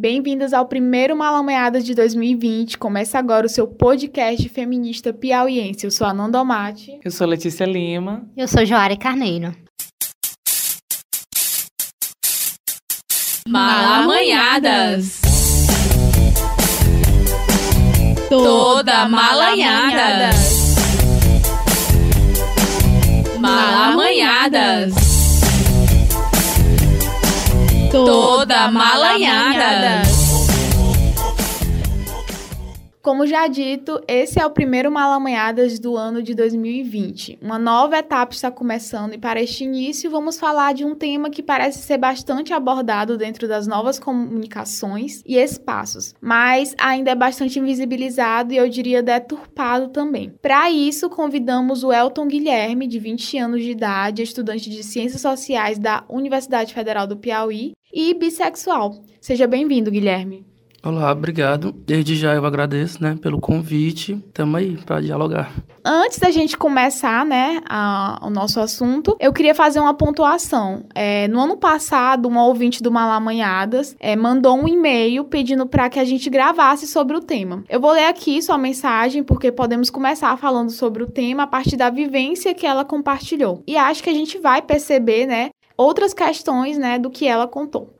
Bem-vindas ao primeiro Malameadas de 2020. Começa agora o seu podcast feminista piauiense. Eu sou a Nanda Mate. Eu sou Letícia Lima. Eu sou Joara Carneiro. Malamanhadas. Toda malanhada. Malamanhadas. Toda malanhada. Como já dito, esse é o primeiro Malamanhadas do ano de 2020. Uma nova etapa está começando e para este início vamos falar de um tema que parece ser bastante abordado dentro das novas comunicações e espaços, mas ainda é bastante invisibilizado e eu diria deturpado também. Para isso, convidamos o Elton Guilherme, de 20 anos de idade, estudante de Ciências Sociais da Universidade Federal do Piauí e bissexual. Seja bem-vindo, Guilherme. Olá, obrigado. Desde já eu agradeço, né, pelo convite. Tamo aí para dialogar. Antes da gente começar, né, a, o nosso assunto, eu queria fazer uma pontuação. É, no ano passado, uma ouvinte do Malamanhadas é, mandou um e-mail pedindo para que a gente gravasse sobre o tema. Eu vou ler aqui sua mensagem porque podemos começar falando sobre o tema a partir da vivência que ela compartilhou. E acho que a gente vai perceber, né, outras questões, né, do que ela contou.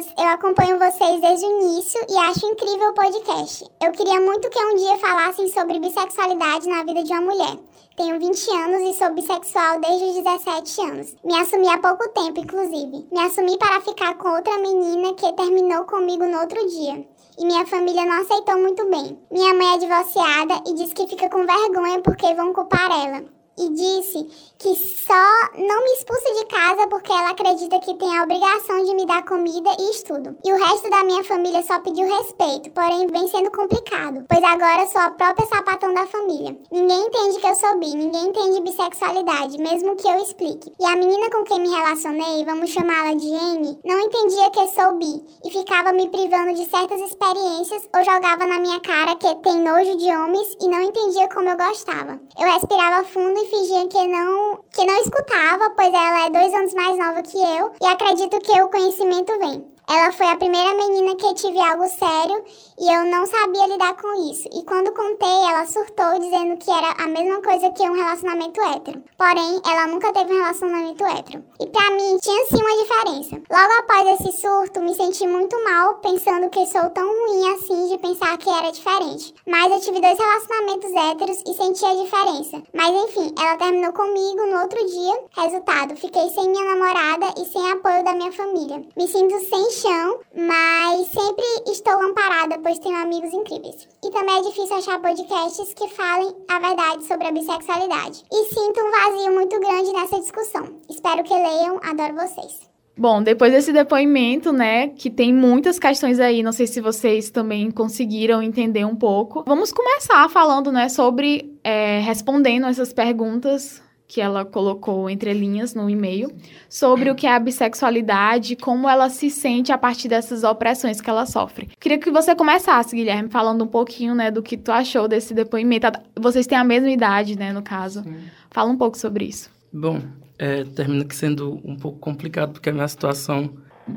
Malamanhadas! Eu acompanho vocês desde o início e acho incrível o podcast. Eu queria muito que um dia falassem sobre bissexualidade na vida de uma mulher. Tenho 20 anos e sou bissexual desde os 17 anos. Me assumi há pouco tempo, inclusive. Me assumi para ficar com outra menina que terminou comigo no outro dia. E minha família não aceitou muito bem. Minha mãe é divorciada e diz que fica com vergonha porque vão culpar ela e disse que só não me expulsa de casa porque ela acredita que tem a obrigação de me dar comida e estudo. E o resto da minha família só pediu respeito, porém vem sendo complicado, pois agora sou a própria sapatão da família. Ninguém entende que eu sou bi, ninguém entende bissexualidade, mesmo que eu explique. E a menina com quem me relacionei, vamos chamá-la de N, não entendia que sou bi e ficava me privando de certas experiências ou jogava na minha cara que tem nojo de homens e não entendia como eu gostava. Eu respirava fundo e fingia que não, que não escutava, pois ela é dois anos mais nova que eu e acredito que o conhecimento vem. Ela foi a primeira menina que tive algo sério e eu não sabia lidar com isso. E quando contei, ela surtou dizendo que era a mesma coisa que um relacionamento hétero. Porém, ela nunca teve um relacionamento hétero. E para mim tinha sim uma diferença. Logo após esse surto, me senti muito mal pensando que sou tão ruim assim de pensar que era diferente. Mas eu tive dois relacionamentos héteros e senti a diferença. Mas enfim, ela terminou comigo no outro dia. Resultado, fiquei sem minha namorada e sem apoio da minha família. Me sinto sem chão, mas sempre estou amparada, pois tenho amigos incríveis. E também é difícil achar podcasts que falem a verdade sobre a bissexualidade. E sinto um vazio muito grande nessa discussão. Espero que leiam, adoro vocês. Bom, depois desse depoimento, né, que tem muitas questões aí, não sei se vocês também conseguiram entender um pouco. Vamos começar falando, né, sobre é, respondendo essas perguntas que ela colocou entre linhas no e-mail, sobre o que é a bissexualidade, como ela se sente a partir dessas opressões que ela sofre. Queria que você começasse, Guilherme, falando um pouquinho, né, do que tu achou desse depoimento. Vocês têm a mesma idade, né, no caso. Sim. Fala um pouco sobre isso. Bom, é, termina sendo um pouco complicado, porque a minha situação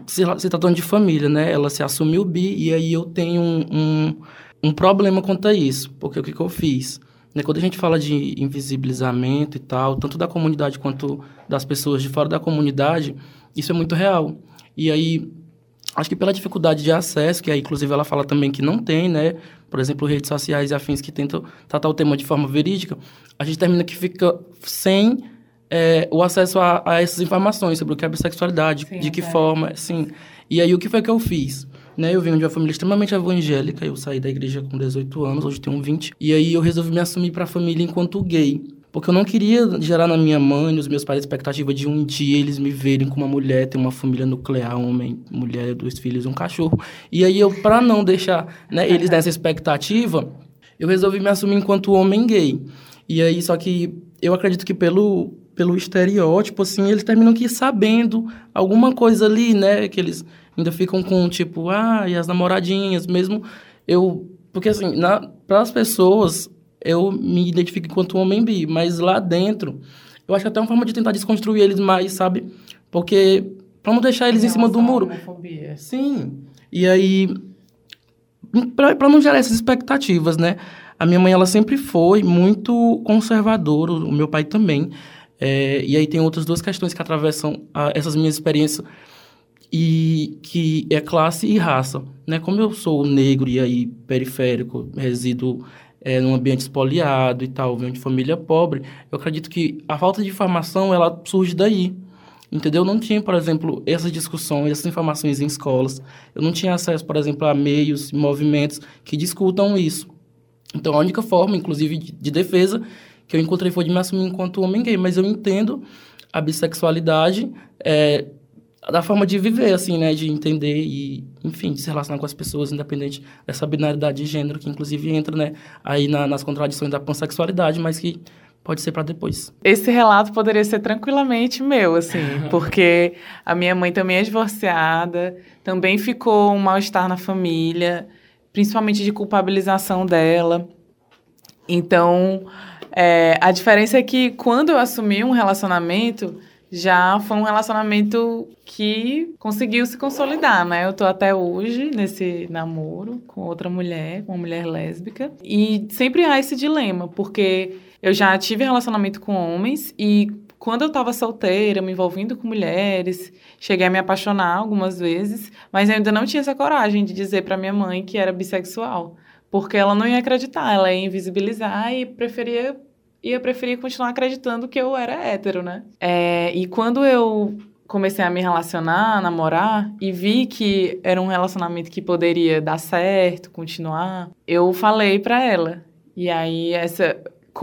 se, se tratando de família, né? Ela se assumiu bi e aí eu tenho um, um, um problema quanto a isso, porque o que, que eu fiz? Né, quando a gente fala de invisibilizamento e tal, tanto da comunidade quanto das pessoas de fora da comunidade, isso é muito real. E aí, acho que pela dificuldade de acesso, que aí, inclusive, ela fala também que não tem, né? Por exemplo, redes sociais e afins que tentam tratar o tema de forma verídica, a gente termina que fica sem é, o acesso a, a, essas informações sobre o que é bissexualidade, Sim, de que é. forma, assim. E aí, o que foi que eu fiz? Né, eu venho de uma família extremamente evangélica, eu saí da igreja com 18 anos, hoje tenho 20. E aí eu resolvi me assumir para a família enquanto gay. Porque eu não queria gerar na minha mãe, nos meus pais, a expectativa de um dia eles me verem como uma mulher, ter uma família nuclear, homem, mulher, dois filhos, um cachorro. E aí eu, para não deixar né, eles nessa expectativa, eu resolvi me assumir enquanto homem gay. E aí, só que eu acredito que pelo, pelo estereótipo, assim, eles terminam que sabendo alguma coisa ali, né, que eles ainda ficam com tipo, ah, e as namoradinhas, mesmo eu. Porque assim, para as pessoas, eu me identifico enquanto homem bi, mas lá dentro Eu acho que até uma forma de tentar desconstruir eles mais, sabe? Porque para não deixar eles em cima do muro. Sim. E aí para não gerar essas expectativas, né? A minha mãe ela sempre foi muito conservadora, o meu pai também. É, e aí tem outras duas questões que atravessam a, essas minhas experiências e que é classe e raça, né? Como eu sou negro e aí periférico, resido é, num ambiente espoliado e tal, venho de família pobre, eu acredito que a falta de informação ela surge daí, entendeu? Não tinha, por exemplo, essas discussões, essas informações em escolas. Eu não tinha acesso, por exemplo, a meios movimentos que discutam isso. Então, a única forma, inclusive, de, de defesa que eu encontrei foi de me assumir enquanto homem gay. Mas eu entendo a bissexualidade é, da forma de viver, assim, né? De entender e, enfim, de se relacionar com as pessoas, independente dessa binaridade de gênero, que inclusive entra, né? Aí na, nas contradições da pansexualidade, mas que pode ser para depois. Esse relato poderia ser tranquilamente meu, assim, porque a minha mãe também é divorciada, também ficou um mal-estar na família, principalmente de culpabilização dela. Então, é, a diferença é que quando eu assumi um relacionamento, já foi um relacionamento que conseguiu se consolidar, né? Eu tô até hoje nesse namoro com outra mulher, com uma mulher lésbica, e sempre há esse dilema, porque eu já tive relacionamento com homens e quando eu estava solteira, me envolvendo com mulheres, cheguei a me apaixonar algumas vezes, mas ainda não tinha essa coragem de dizer para minha mãe que era bissexual, porque ela não ia acreditar, ela ia invisibilizar e preferia ia preferir continuar acreditando que eu era hétero, né? É, e quando eu comecei a me relacionar, a namorar, e vi que era um relacionamento que poderia dar certo, continuar, eu falei para ela. E aí, essa,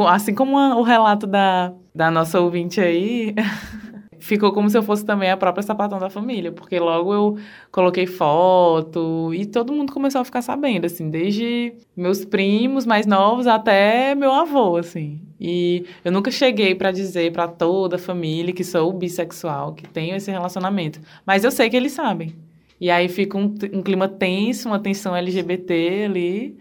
assim como o relato da, da nossa ouvinte aí, ficou como se eu fosse também a própria sapatão da família, porque logo eu coloquei foto e todo mundo começou a ficar sabendo, assim, desde meus primos mais novos até meu avô, assim. E eu nunca cheguei para dizer para toda a família que sou bissexual, que tenho esse relacionamento, mas eu sei que eles sabem. E aí fica um, um clima tenso, uma tensão LGBT ali,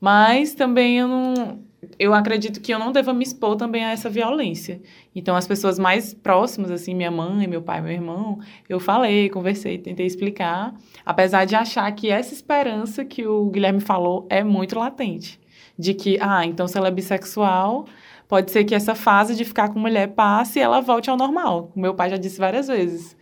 mas também eu não eu acredito que eu não devo me expor também a essa violência. Então, as pessoas mais próximas, assim, minha mãe, meu pai, meu irmão, eu falei, conversei, tentei explicar, apesar de achar que essa esperança que o Guilherme falou é muito latente. De que, ah, então se ela é bissexual, pode ser que essa fase de ficar com mulher passe e ela volte ao normal. O meu pai já disse várias vezes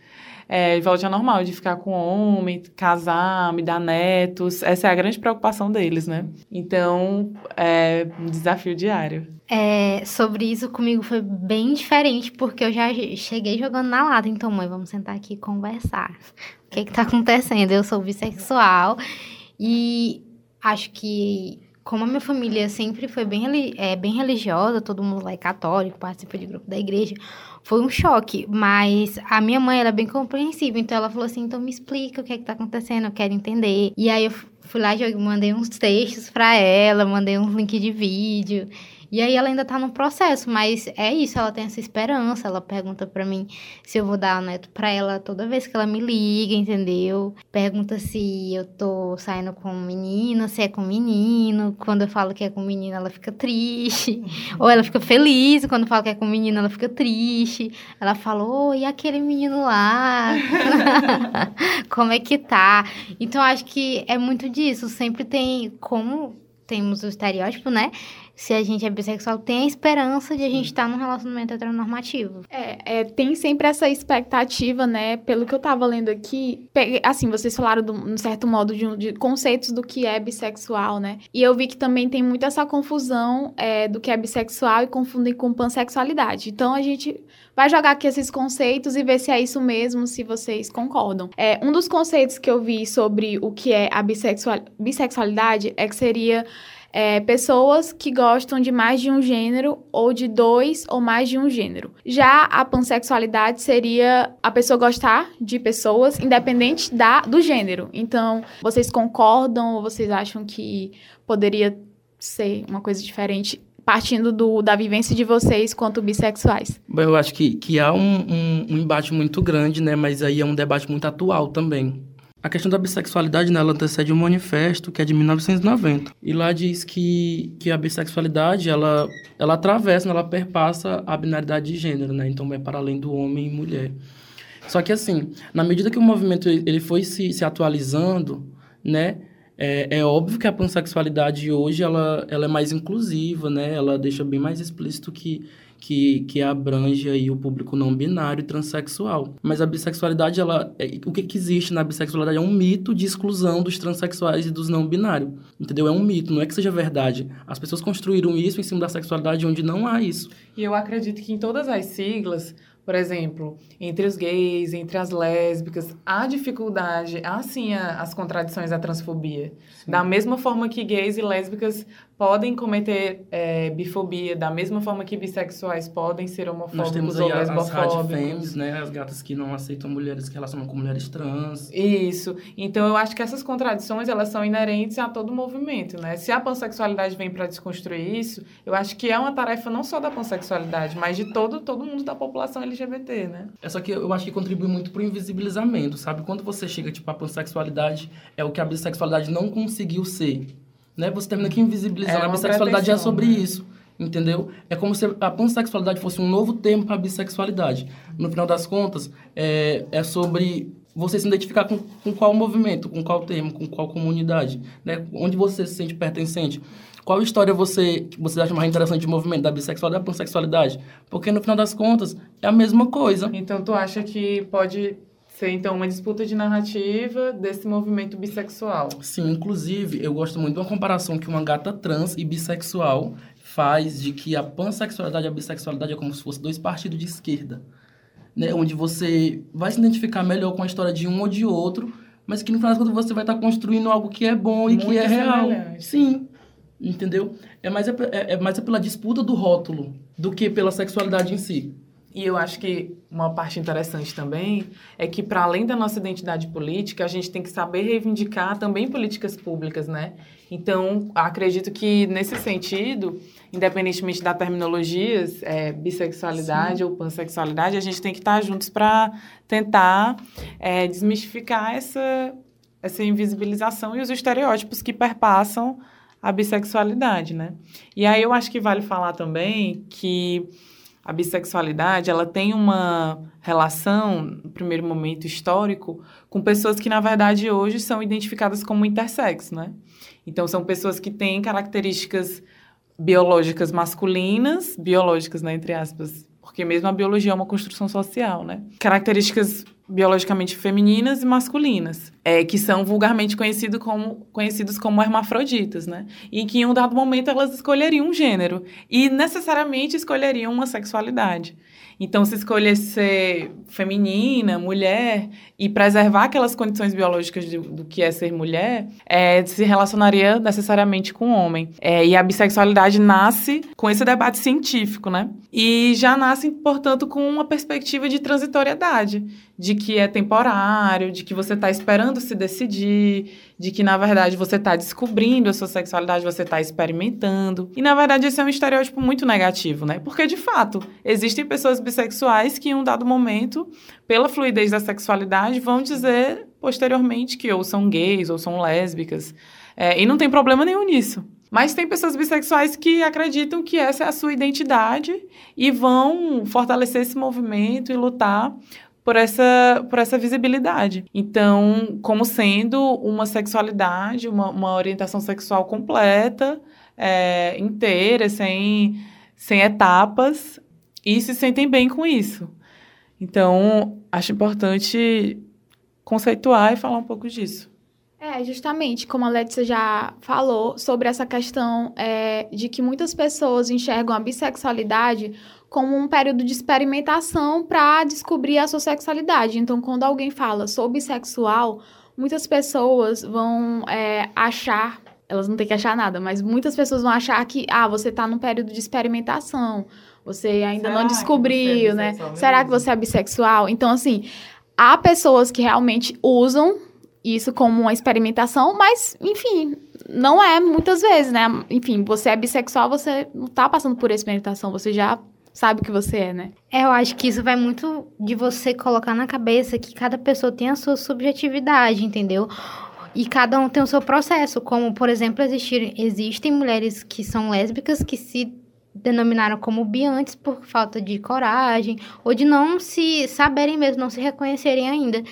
é, volte ao normal, de ficar com homem, casar, me dar netos. Essa é a grande preocupação deles, né? Então, é um desafio diário. É, sobre isso comigo foi bem diferente, porque eu já cheguei jogando na lata. Então, mãe, vamos sentar aqui e conversar. O que que tá acontecendo? Eu sou bissexual e acho que como a minha família sempre foi bem, é, bem religiosa, todo mundo lá é católico, participa de grupo da igreja, foi um choque. Mas a minha mãe era é bem compreensiva, então ela falou assim: então me explica o que é que tá acontecendo, eu quero entender. E aí eu fui lá e mandei uns textos para ela, mandei uns links de vídeo. E aí ela ainda tá no processo, mas é isso, ela tem essa esperança, ela pergunta para mim se eu vou dar neto para ela toda vez que ela me liga, entendeu? Pergunta se eu tô saindo com menina, se é com menino. Quando eu falo que é com menina, ela fica triste. Ou ela fica feliz, quando eu falo que é com menina, ela fica triste. Ela fala: "Oi, e aquele menino lá? Como é que tá?" Então acho que é muito disso, sempre tem como temos o estereótipo, né? Se a gente é bissexual, tem a esperança de a gente estar tá num relacionamento heteronormativo. É, é, tem sempre essa expectativa, né? Pelo que eu tava lendo aqui, assim, vocês falaram de um certo modo de, de, conceitos do que é bissexual, né? E eu vi que também tem muito essa confusão é, do que é bissexual e confundem com pansexualidade. Então a gente vai jogar aqui esses conceitos e ver se é isso mesmo, se vocês concordam. É, um dos conceitos que eu vi sobre o que é a bissexual, bissexualidade é que seria é, pessoas que gostam de mais de um gênero ou de dois ou mais de um gênero. Já a pansexualidade seria a pessoa gostar de pessoas independente da, do gênero. Então, vocês concordam ou vocês acham que poderia ser uma coisa diferente partindo do, da vivência de vocês quanto bissexuais? Bom, eu acho que, que há um, um, um, embate muito grande, né? Mas aí é um debate muito atual também. A questão da bissexualidade, né, ela antecede um manifesto que é de 1990. E lá diz que, que a bissexualidade, ela, ela atravessa, ela perpassa a binaridade de gênero, né? Então, vai para além do homem e mulher. Só que, assim, na medida que o movimento ele foi se, se atualizando, né? É, é óbvio que a pansexualidade hoje, ela, ela é mais inclusiva, né? Ela deixa bem mais explícito que que, que abrange aí o público não binário e transexual. Mas a bissexualidade, ela, é, o que, que existe na bissexualidade é um mito de exclusão dos transexuais e dos não binários. Entendeu? É um mito, não é que seja verdade. As pessoas construíram isso em cima da sexualidade onde não há isso. E eu acredito que em todas as siglas, por exemplo, entre os gays, entre as lésbicas, há dificuldade, há sim as contradições da transfobia. Sim. Da mesma forma que gays e lésbicas podem cometer é, bifobia, da mesma forma que bissexuais podem ser homofóbicos Nós temos ou aí lesbofóbicos. As né? As gatas que não aceitam mulheres que relacionam com mulheres trans. Isso. Então, eu acho que essas contradições, elas são inerentes a todo movimento, né? Se a pansexualidade vem para desconstruir isso, eu acho que é uma tarefa não só da pansexualidade, mas de todo, todo mundo da população LGBT, né? É só que eu acho que contribui muito pro invisibilizamento, sabe? Quando você chega, tipo, a pansexualidade é o que a bissexualidade não conseguiu ser né? Você termina aqui invisibilizando. É a bissexualidade é sobre né? isso, entendeu? É como se a pansexualidade fosse um novo termo para a bissexualidade. No final das contas, é, é sobre você se identificar com, com qual movimento, com qual termo, com qual comunidade, né? Onde você se sente pertencente. Qual história você, você acha mais interessante de movimento, da bissexualidade da pansexualidade? Porque, no final das contas, é a mesma coisa. Então, tu acha que pode ser então uma disputa de narrativa desse movimento bissexual. Sim, inclusive eu gosto muito de uma comparação que uma gata trans e bissexual faz de que a pansexualidade e a bissexualidade é como se fossem dois partidos de esquerda, né, onde você vai se identificar melhor com a história de um ou de outro, mas que no final das contas você vai estar construindo algo que é bom e muito que é real. Sim. Entendeu? É mais, é, é mais pela disputa do rótulo do que pela sexualidade em si. E eu acho que uma parte interessante também é que, para além da nossa identidade política, a gente tem que saber reivindicar também políticas públicas, né? Então, acredito que, nesse sentido, independentemente da terminologia, é, bissexualidade Sim. ou pansexualidade, a gente tem que estar juntos para tentar é, desmistificar essa, essa invisibilização e os estereótipos que perpassam a bissexualidade, né? E aí eu acho que vale falar também que a bissexualidade ela tem uma relação, no primeiro momento histórico, com pessoas que, na verdade, hoje são identificadas como intersexo, né? Então, são pessoas que têm características biológicas masculinas, biológicas, né, entre aspas, porque mesmo a biologia é uma construção social, né? Características biologicamente femininas e masculinas, é, que são vulgarmente conhecido como, conhecidos como hermafroditas, né? E que em um dado momento elas escolheriam um gênero e necessariamente escolheriam uma sexualidade. Então, se escolher ser feminina, mulher, e preservar aquelas condições biológicas do, do que é ser mulher, é, se relacionaria necessariamente com o homem. É, e a bissexualidade nasce com esse debate científico, né? E já nasce, portanto, com uma perspectiva de transitoriedade, de que é temporário, de que você está esperando se decidir, de que, na verdade, você está descobrindo a sua sexualidade, você está experimentando. E, na verdade, esse é um estereótipo muito negativo, né? Porque, de fato, existem pessoas bissexuais que, em um dado momento, pela fluidez da sexualidade, vão dizer posteriormente que ou são gays ou são lésbicas. É, e não tem problema nenhum nisso. Mas tem pessoas bissexuais que acreditam que essa é a sua identidade e vão fortalecer esse movimento e lutar por essa, por essa visibilidade. Então, como sendo uma sexualidade, uma, uma orientação sexual completa, é, inteira, sem, sem etapas, e se sentem bem com isso. Então, acho importante conceituar e falar um pouco disso. É, justamente, como a Letícia já falou, sobre essa questão é, de que muitas pessoas enxergam a bissexualidade como um período de experimentação para descobrir a sua sexualidade. Então, quando alguém fala sou bissexual, muitas pessoas vão é, achar, elas não têm que achar nada, mas muitas pessoas vão achar que, ah, você está num período de experimentação, você ainda Será não descobriu, é né? Será que você é bissexual? Então, assim, há pessoas que realmente usam isso como uma experimentação, mas, enfim, não é muitas vezes, né? Enfim, você é bissexual, você não está passando por experimentação, você já sabe que você é, né? É, eu acho que isso vai muito de você colocar na cabeça que cada pessoa tem a sua subjetividade, entendeu? E cada um tem o seu processo. Como, por exemplo, existir, existem mulheres que são lésbicas que se denominaram como bi antes por falta de coragem ou de não se saberem mesmo, não se reconhecerem ainda.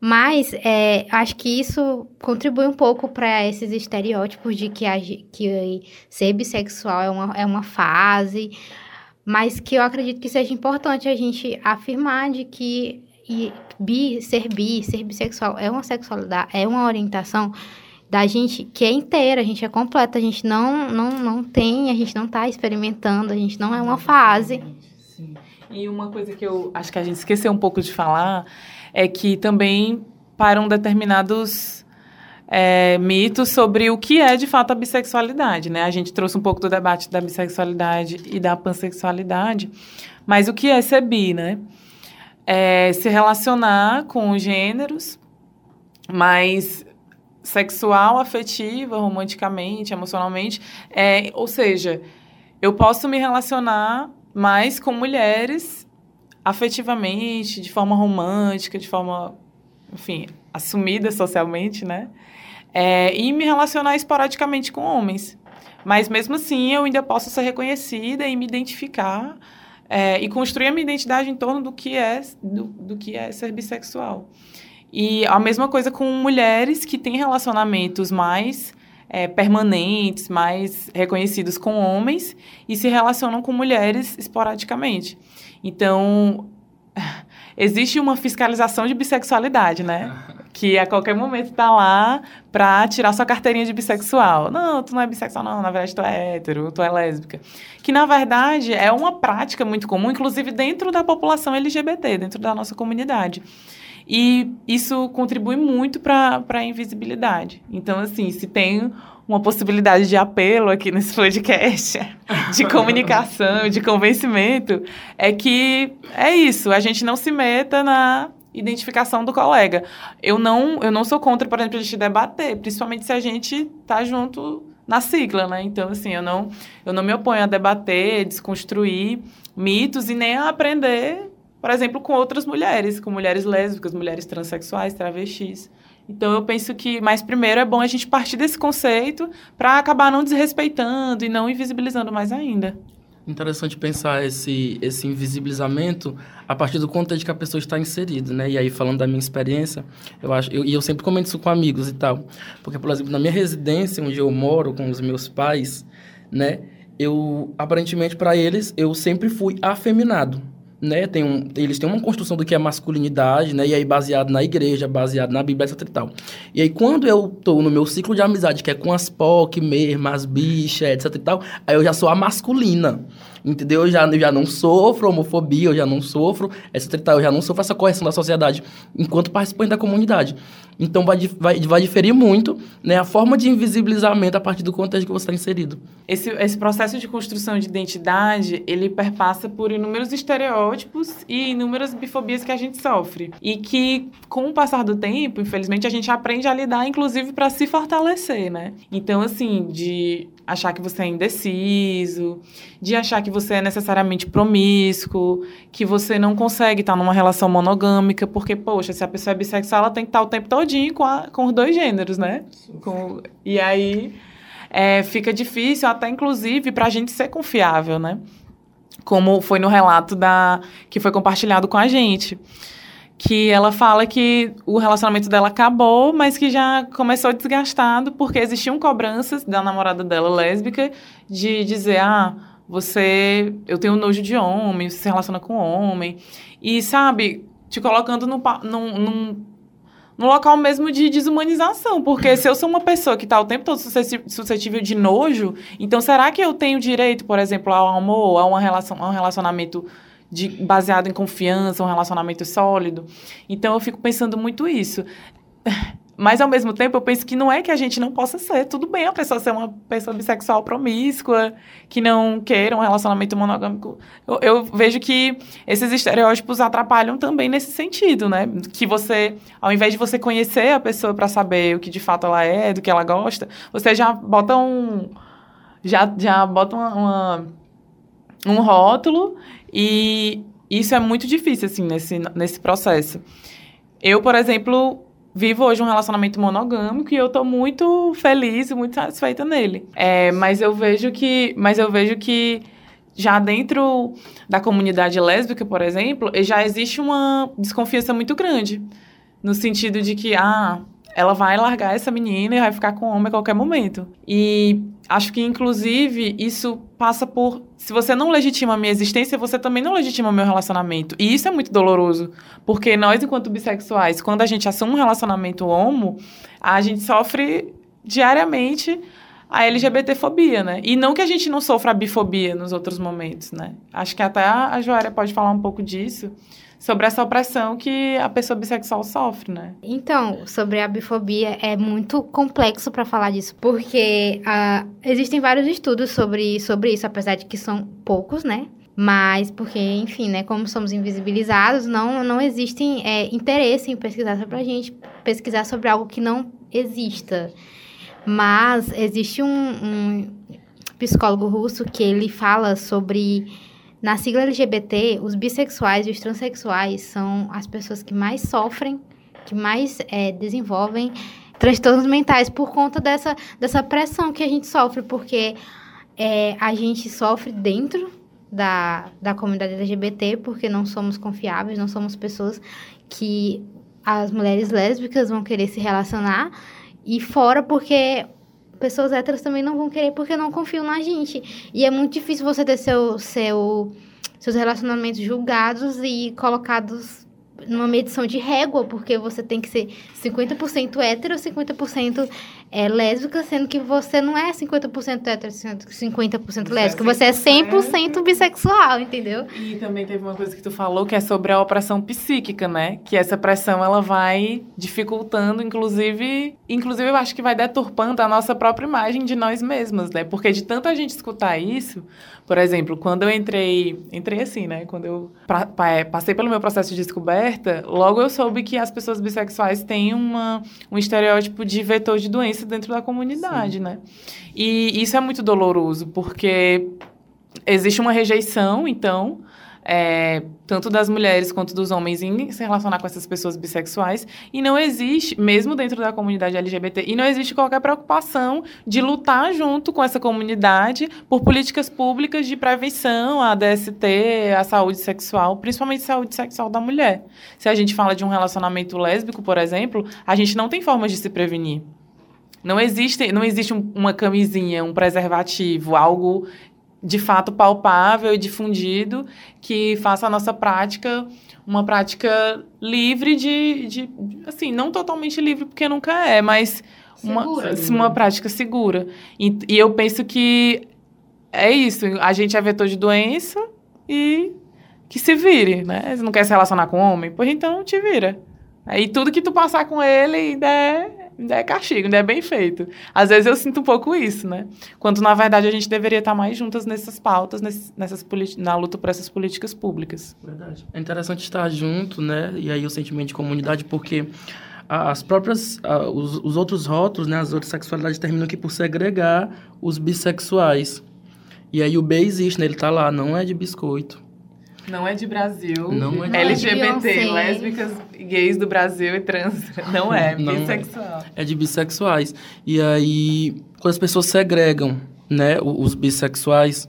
Mas é, acho que isso contribui um pouco para esses estereótipos de que, que ser bissexual é uma, é uma fase, mas que eu acredito que seja importante a gente afirmar de que e bi, ser bi, ser bissexual é uma sexualidade, é uma orientação da gente que é inteira, a gente é completa, a gente não, não, não tem, a gente não está experimentando, a gente não é uma fase. Sim. E uma coisa que eu acho que a gente esqueceu um pouco de falar é que também param determinados é, mitos sobre o que é de fato a bissexualidade, né? A gente trouxe um pouco do debate da bissexualidade e da pansexualidade, mas o que é ser bi, né? É se relacionar com gêneros, mas sexual, afetiva, romanticamente, emocionalmente, é, ou seja, eu posso me relacionar mais com mulheres afetivamente, de forma romântica, de forma, enfim, assumida socialmente, né? É, e me relacionar esporadicamente com homens. Mas mesmo assim, eu ainda posso ser reconhecida e me identificar é, e construir a minha identidade em torno do que é do, do que é ser bissexual. E a mesma coisa com mulheres que têm relacionamentos mais é, permanentes, mais reconhecidos com homens e se relacionam com mulheres esporadicamente. Então, existe uma fiscalização de bissexualidade, né? Que a qualquer momento tá lá pra tirar sua carteirinha de bissexual. Não, tu não é bissexual, não. Na verdade, tu é hétero, tu é lésbica. Que, na verdade, é uma prática muito comum, inclusive dentro da população LGBT, dentro da nossa comunidade. E isso contribui muito para a invisibilidade. Então, assim, se tem uma possibilidade de apelo aqui nesse podcast, de comunicação, de convencimento, é que é isso, a gente não se meta na identificação do colega. Eu não, eu não sou contra, por exemplo, a gente debater, principalmente se a gente tá junto na sigla, né? Então, assim, eu não, eu não me oponho a debater, desconstruir mitos e nem a aprender, por exemplo, com outras mulheres, com mulheres lésbicas, mulheres transexuais, travestis. Então eu penso que, mas primeiro é bom a gente partir desse conceito para acabar não desrespeitando e não invisibilizando mais ainda. Interessante pensar esse, esse invisibilizamento a partir do contexto que a pessoa está inserida, né? E aí, falando da minha experiência, eu acho... Eu, e eu sempre comento isso com amigos e tal. Porque, por exemplo, na minha residência, onde eu moro com os meus pais, né? Eu, aparentemente, para eles, eu sempre fui afeminado né, tem um, eles têm uma construção do que é masculinidade, né, e aí baseado na igreja, baseado na Bíblia, etc e tal. E aí quando eu tô no meu ciclo de amizade, que é com as POC mesmo, as bichas, etc e tal, aí eu já sou a masculina, entendeu? Eu já, eu já não sofro homofobia, eu já não sofro, etc e tal, eu já não sofro essa correção da sociedade enquanto participante da comunidade. Então vai, vai, vai diferir muito né, a forma de invisibilizamento a partir do contexto que você está inserido. Esse, esse processo de construção de identidade, ele perpassa por inúmeros estereótipos e inúmeras bifobias que a gente sofre. E que, com o passar do tempo, infelizmente, a gente aprende a lidar, inclusive, para se fortalecer, né? Então, assim, de achar que você é indeciso, de achar que você é necessariamente promíscuo, que você não consegue estar numa relação monogâmica, porque, poxa, se a pessoa é bissexual, ela tem que estar o tempo todinho com, a, com os dois gêneros, né? Com, e aí é, fica difícil, até inclusive, para a gente ser confiável, né? Como foi no relato da que foi compartilhado com a gente que ela fala que o relacionamento dela acabou, mas que já começou desgastado porque existiam cobranças da namorada dela lésbica de dizer, ah, você, eu tenho nojo de homem, você se relaciona com homem. E, sabe, te colocando num, num, num, num local mesmo de desumanização. Porque se eu sou uma pessoa que está o tempo todo suscetível de nojo, então será que eu tenho direito, por exemplo, ao amor, a, uma relação, a um relacionamento de, baseado em confiança, um relacionamento sólido. Então eu fico pensando muito isso. Mas ao mesmo tempo eu penso que não é que a gente não possa ser. Tudo bem a pessoa ser uma pessoa bissexual promíscua, que não queira um relacionamento monogâmico. Eu, eu, vejo que esses estereótipos atrapalham também nesse sentido, né? Que você, ao invés de você conhecer a pessoa para saber o que de fato ela é, do que ela gosta, você já bota um. Já, já bota uma, uma um rótulo e isso é muito difícil, assim, nesse, nesse processo. Eu, por exemplo, vivo hoje um relacionamento monogâmico e eu tô muito feliz e muito satisfeita nele. É, mas eu vejo que, mas eu vejo que já dentro da comunidade lésbica, por exemplo, já existe uma desconfiança muito grande no sentido de que ah, ela vai largar essa menina e vai ficar com o homem a qualquer momento. E acho que, inclusive, isso passa por. Se você não legitima a minha existência, você também não legitima o meu relacionamento. E isso é muito doloroso. Porque nós, enquanto bissexuais, quando a gente assume um relacionamento homo, a gente sofre diariamente a LGBTfobia, né? E não que a gente não sofra a bifobia nos outros momentos, né? Acho que até a Joária pode falar um pouco disso sobre essa opressão que a pessoa bissexual sofre, né? Então, sobre a bifobia é muito complexo para falar disso, porque uh, existem vários estudos sobre, sobre isso, apesar de que são poucos, né? Mas porque, enfim, né, como somos invisibilizados, não, não existem é, interesse em pesquisar sobre a gente, pesquisar sobre algo que não exista. Mas existe um, um psicólogo russo que ele fala sobre na sigla LGBT, os bissexuais e os transexuais são as pessoas que mais sofrem, que mais é, desenvolvem transtornos mentais por conta dessa, dessa pressão que a gente sofre, porque é, a gente sofre dentro da, da comunidade LGBT, porque não somos confiáveis, não somos pessoas que as mulheres lésbicas vão querer se relacionar, e fora porque pessoas héteras também não vão querer porque não confiam na gente. E é muito difícil você ter seu, seu, seus relacionamentos julgados e colocados numa medição de régua, porque você tem que ser 50% hétero, 50% é, lésbica, sendo que você não é 50% hétero, 50% lésbica, você é 100% bissexual, entendeu? E também teve uma coisa que tu falou, que é sobre a opressão psíquica, né? Que essa pressão, ela vai dificultando, inclusive, inclusive eu acho que vai deturpando a nossa própria imagem de nós mesmas, né? Porque de tanto a gente escutar isso, por exemplo, quando eu entrei, entrei assim, né? Quando eu pra, pra, passei pelo meu processo de descoberta, logo eu soube que as pessoas bissexuais têm uma, um estereótipo de vetor de doença dentro da comunidade, Sim. né? E isso é muito doloroso, porque existe uma rejeição, então, é, tanto das mulheres quanto dos homens em se relacionar com essas pessoas bissexuais. E não existe, mesmo dentro da comunidade LGBT, e não existe qualquer preocupação de lutar junto com essa comunidade por políticas públicas de prevenção à DST, à saúde sexual, principalmente saúde sexual da mulher. Se a gente fala de um relacionamento lésbico, por exemplo, a gente não tem formas de se prevenir. Não existe, não existe uma camisinha, um preservativo, algo de fato palpável e difundido que faça a nossa prática uma prática livre de, de assim, não totalmente livre porque nunca é, mas uma, uma prática segura. E, e eu penso que é isso, a gente é vetor de doença e que se vire, né? Você não quer se relacionar com homem? Pois então te vira. Aí tudo que tu passar com ele ainda é ainda é castigo, ainda é bem feito. Às vezes eu sinto um pouco isso, né? Quando, na verdade, a gente deveria estar mais juntas nessas pautas, nessas na luta por essas políticas públicas. Verdade. É interessante estar junto, né? E aí o sentimento de comunidade, porque as próprias, os, os outros rótulos, né? As outras sexualidades terminam aqui por segregar os bissexuais. E aí o B existe, né? Ele tá lá, não é de biscoito. Não é de Brasil. Não é de LGBT, lésbicas, gays do Brasil e trans. Não é, não bissexual. É de bissexuais. E aí, quando as pessoas segregam, né, os bissexuais,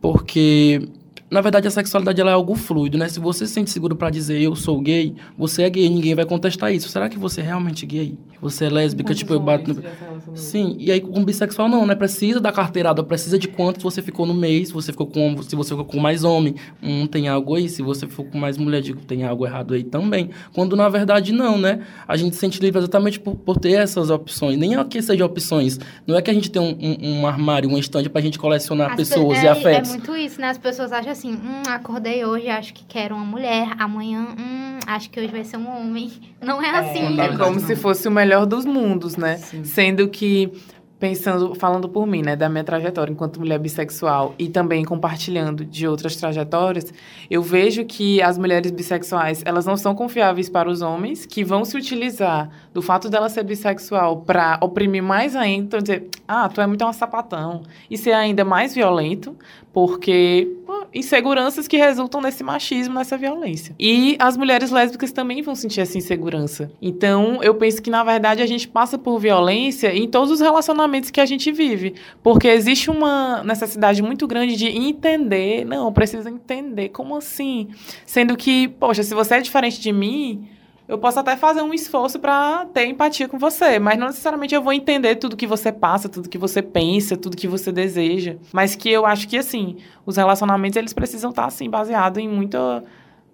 porque na verdade, a sexualidade ela é algo fluido, né? Se você se sente seguro para dizer eu sou gay, você é gay, ninguém vai contestar isso. Será que você é realmente gay? Você é lésbica, tipo, eu bato no... Sim, e aí com bissexual não, né? Precisa da carteirada, precisa de quantos você ficou no mês, se você ficou com se você ficou com mais homem, um tem algo aí, se você ficou com mais mulher, digo, tem algo errado aí também. Quando na verdade não, né? A gente se sente livre exatamente por, por ter essas opções. Nem é que seja opções. Não é que a gente tem um, um, um armário, um estande pra gente colecionar As pessoas é, e afetos. É muito isso, né? As pessoas acham assim, hum, acordei hoje, acho que quero uma mulher, amanhã, hum, acho que hoje vai ser um homem. Não é, é assim. É como se fosse o melhor dos mundos, né? Sim. Sendo que pensando, falando por mim, né, da minha trajetória enquanto mulher bissexual e também compartilhando de outras trajetórias, eu vejo que as mulheres bissexuais, elas não são confiáveis para os homens que vão se utilizar do fato dela ser bissexual para oprimir mais ainda, então dizer, ah, tu é muito uma sapatão. E ser ainda mais violento, porque pô, inseguranças que resultam nesse machismo, nessa violência. E as mulheres lésbicas também vão sentir essa insegurança. Então, eu penso que, na verdade, a gente passa por violência em todos os relacionamentos que a gente vive. Porque existe uma necessidade muito grande de entender. Não, precisa entender. Como assim? Sendo que, poxa, se você é diferente de mim eu posso até fazer um esforço para ter empatia com você, mas não necessariamente eu vou entender tudo que você passa, tudo que você pensa, tudo que você deseja. Mas que eu acho que, assim, os relacionamentos, eles precisam estar, assim, baseados em muita,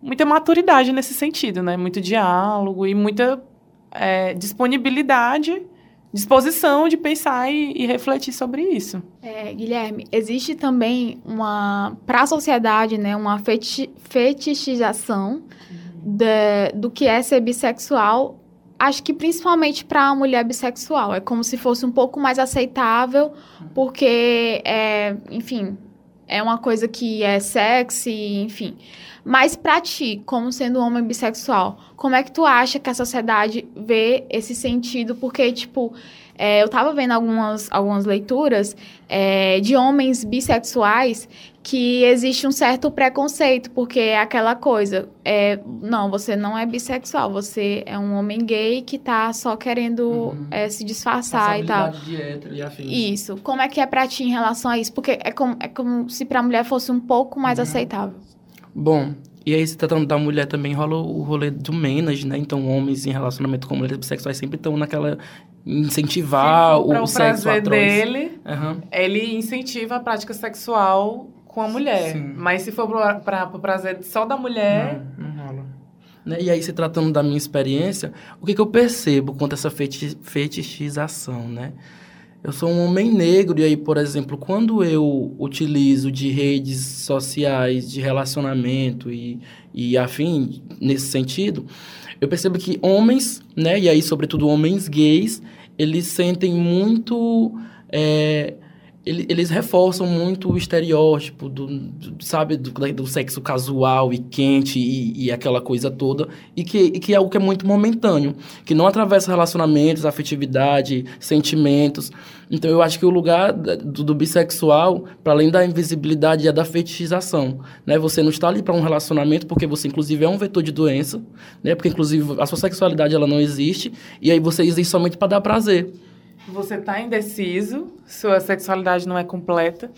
muita maturidade nesse sentido, né? Muito diálogo e muita é, disponibilidade, disposição de pensar e, e refletir sobre isso. É, Guilherme, existe também uma, para a sociedade, né, uma feti fetichização do que é ser bissexual, acho que principalmente para a mulher bissexual. É como se fosse um pouco mais aceitável, porque, é, enfim, é uma coisa que é sexy, enfim. Mas para ti, como sendo um homem bissexual, como é que tu acha que a sociedade vê esse sentido? Porque, tipo, é, eu tava vendo algumas, algumas leituras é, de homens bissexuais que existe um certo preconceito, porque é aquela coisa, é, não, você não é bissexual, você é um homem gay que tá só querendo Uhum. é, se disfarçar e tal. De hétero e afins. Isso. Como é que é pra ti em relação a isso? Porque é como, é como se pra mulher fosse um pouco mais Uhum. aceitável. Bom, e aí se tratando da mulher também rola o rolê do menas, né? Então homens em relacionamento com mulheres bissexuais sempre estão naquela incentivar pra o, o sexo prazer atroz. dele, Aham. ele incentiva a prática sexual com a mulher. Sim. Mas se for para o prazer só da mulher, Não, não rola. Né? E aí, se tratando da minha experiência, o que, que eu percebo quanto a essa feti fetichização, né? Eu sou um homem negro, e aí, por exemplo, quando eu utilizo de redes sociais, de relacionamento e, e afim, nesse sentido, eu percebo que homens, né, e aí, sobretudo, homens gays, eles sentem muito. é, ele- eles reforçam muito o estereótipo do, do- sabe, do, do sexo casual e quente e, e aquela coisa toda, e que, e que é algo que é muito momentâneo, que não atravessa relacionamentos, afetividade, sentimentos. Então eu acho que o lugar do, do bissexual, para além da invisibilidade, é da fetichização, né? Você não está ali para um relacionamento porque você inclusive é um vetor de doença, né? Porque inclusive a sua sexualidade ela não existe e aí você existe somente para dar prazer. Você tá indeciso, sua sexualidade não é completa.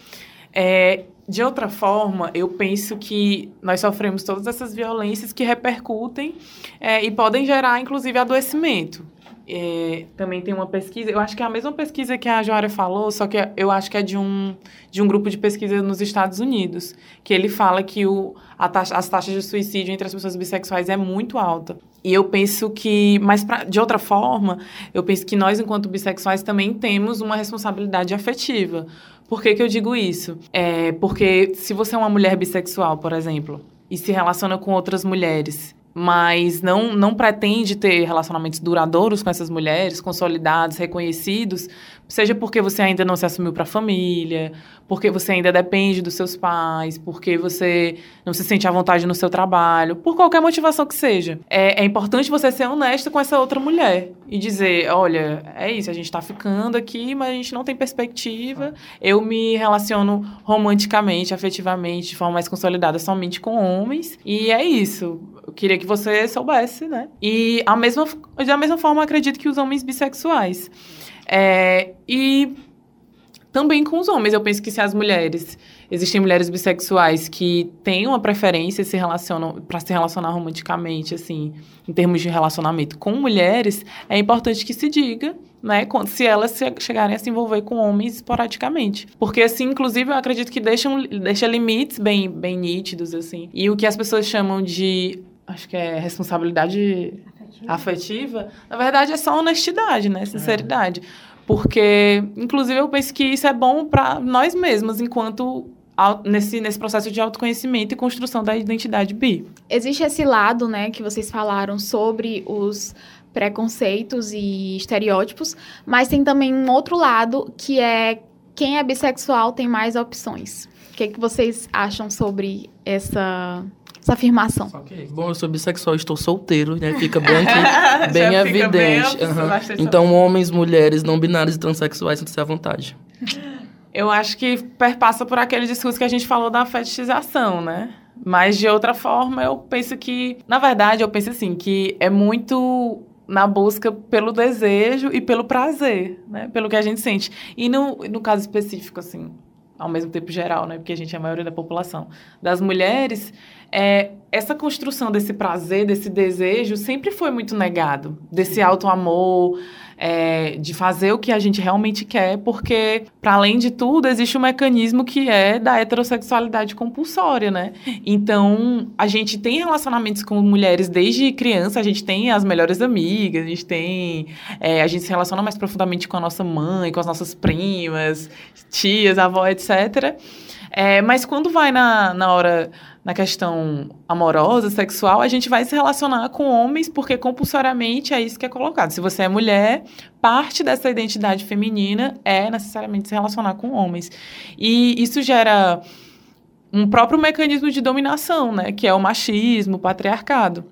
É, de outra forma, eu penso que nós sofremos todas essas violências que repercutem é, e podem gerar, inclusive, adoecimento. É, também tem uma pesquisa, eu acho que é a mesma pesquisa que a Joara falou, só que eu acho que é de um, de um grupo de pesquisa nos Estados Unidos, que ele fala que o, a taxa, as taxas de suicídio entre as pessoas bissexuais é muito alta. E eu penso que, mas pra, de outra forma, eu penso que nós, enquanto bissexuais, também temos uma responsabilidade afetiva. Por que, que eu digo isso? É porque se você é uma mulher bissexual, por exemplo, e se relaciona com outras mulheres, mas não, não pretende ter relacionamentos duradouros com essas mulheres, consolidados, reconhecidos, seja porque você ainda não se assumiu para a família, porque você ainda depende dos seus pais, porque você não se sente à vontade no seu trabalho, por qualquer motivação que seja. É, é importante você ser honesto com essa outra mulher e dizer: olha, é isso, a gente está ficando aqui, mas a gente não tem perspectiva. Eu me relaciono romanticamente, afetivamente, de forma mais consolidada somente com homens, e é isso. Eu queria que você soubesse, né? E a mesma, da mesma forma, acredito que os homens bissexuais. É, e também com os homens. Eu penso que se as mulheres. Existem mulheres bissexuais que têm uma preferência se relacionam para se relacionar romanticamente, assim, em termos de relacionamento com mulheres, é importante que se diga, né, se elas chegarem a se envolver com homens esporadicamente. Porque, assim, inclusive, eu acredito que deixam, deixa limites bem, bem nítidos, assim. E o que as pessoas chamam de. Acho que é responsabilidade afetiva, na verdade é só honestidade, né? Sinceridade. Porque, inclusive, eu penso que isso é bom para nós mesmos, enquanto nesse, nesse processo de autoconhecimento e construção da identidade bi. Existe esse lado, né, que vocês falaram sobre os preconceitos e estereótipos, mas tem também um outro lado que é quem é bissexual tem mais opções. O que, que vocês acham sobre essa, essa afirmação? Ok. Bom, eu sou bissexual, estou solteiro, né? Fica bem aqui, bem Já fica bem evidente. Aham. bastante Então, homens, mulheres, não binários e transexuais, sintam-se à vontade. Eu acho que perpassa por aquele discurso que a gente falou da fetichização, né? Mas de outra forma, eu penso que, na verdade, eu penso assim, que é muito na busca pelo desejo e pelo prazer, né? Pelo que a gente sente. E no, no caso específico, assim, ao mesmo tempo geral, né? Porque a gente é a maioria da população. Das mulheres, é, essa construção desse prazer, desse desejo, sempre foi muito negado. Desse auto-amor, é, de fazer o que a gente realmente quer, porque, para além de tudo, existe um mecanismo que é da heterossexualidade compulsória, né? Então, a gente tem relacionamentos com mulheres desde criança, a gente tem as melhores amigas, a gente tem. É, a gente se relaciona mais profundamente com a nossa mãe, com as nossas primas, tias, avó, etc. É, mas quando vai na, na hora na questão amorosa, sexual, a gente vai se relacionar com homens porque compulsoriamente é isso que é colocado. Se você é mulher, parte dessa identidade feminina é necessariamente se relacionar com homens. E isso gera um próprio mecanismo de dominação, né, que é o machismo, o patriarcado.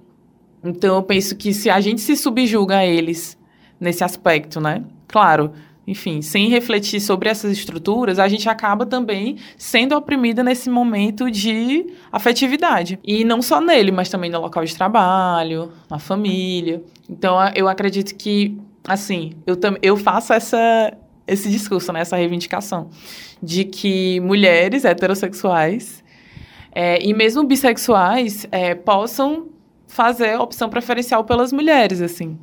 Então eu penso que se a gente se subjuga a eles nesse aspecto, né? Claro, enfim, sem refletir sobre essas estruturas, a gente acaba também sendo oprimida nesse momento de afetividade. E não só nele, mas também no local de trabalho, na família. Então, eu acredito que, assim, eu, eu faço essa, esse discurso, né, essa reivindicação, de que mulheres heterossexuais é, e mesmo bissexuais é, possam fazer opção preferencial pelas mulheres, assim.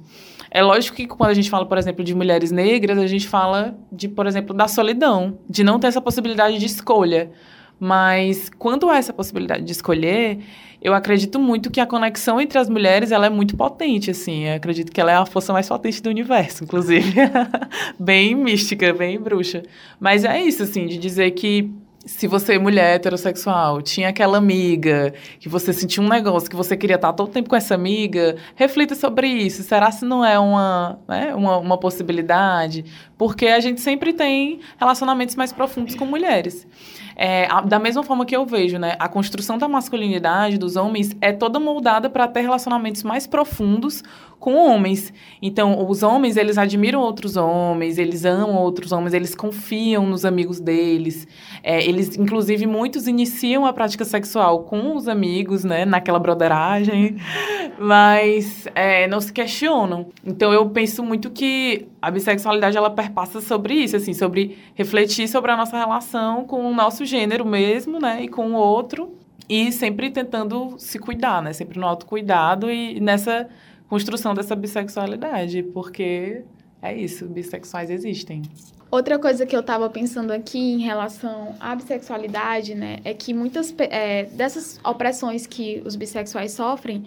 É lógico que quando a gente fala, por exemplo, de mulheres negras, a gente fala de, por exemplo, da solidão, de não ter essa possibilidade de escolha. Mas quando há essa possibilidade de escolher, eu acredito muito que a conexão entre as mulheres ela é muito potente, assim. Eu acredito que ela é a força mais potente do universo, inclusive. bem mística, bem bruxa. Mas é isso, assim, de dizer que se você, mulher heterossexual, tinha aquela amiga, que você sentia um negócio, que você queria estar todo tempo com essa amiga, reflita sobre isso. Será se não é uma, né, uma, uma possibilidade? Porque a gente sempre tem relacionamentos mais profundos com mulheres. É, a, da mesma forma que eu vejo, né, a construção da masculinidade dos homens é toda moldada para ter relacionamentos mais profundos com homens. Então, os homens, eles admiram outros homens, eles amam outros homens, eles confiam nos amigos deles. É, eles, inclusive, muitos iniciam a prática sexual com os amigos, né, naquela broderagem, mas é, não se questionam. Então, eu penso muito que a bissexualidade, ela perpassa sobre isso, assim, sobre refletir sobre a nossa relação com o nosso gênero mesmo, né, e com o outro, e sempre tentando se cuidar, né, sempre no autocuidado e nessa construção dessa bissexualidade, porque é isso, bissexuais existem. Outra coisa que eu estava pensando aqui em relação à bissexualidade, né, é que muitas é, dessas opressões que os bissexuais sofrem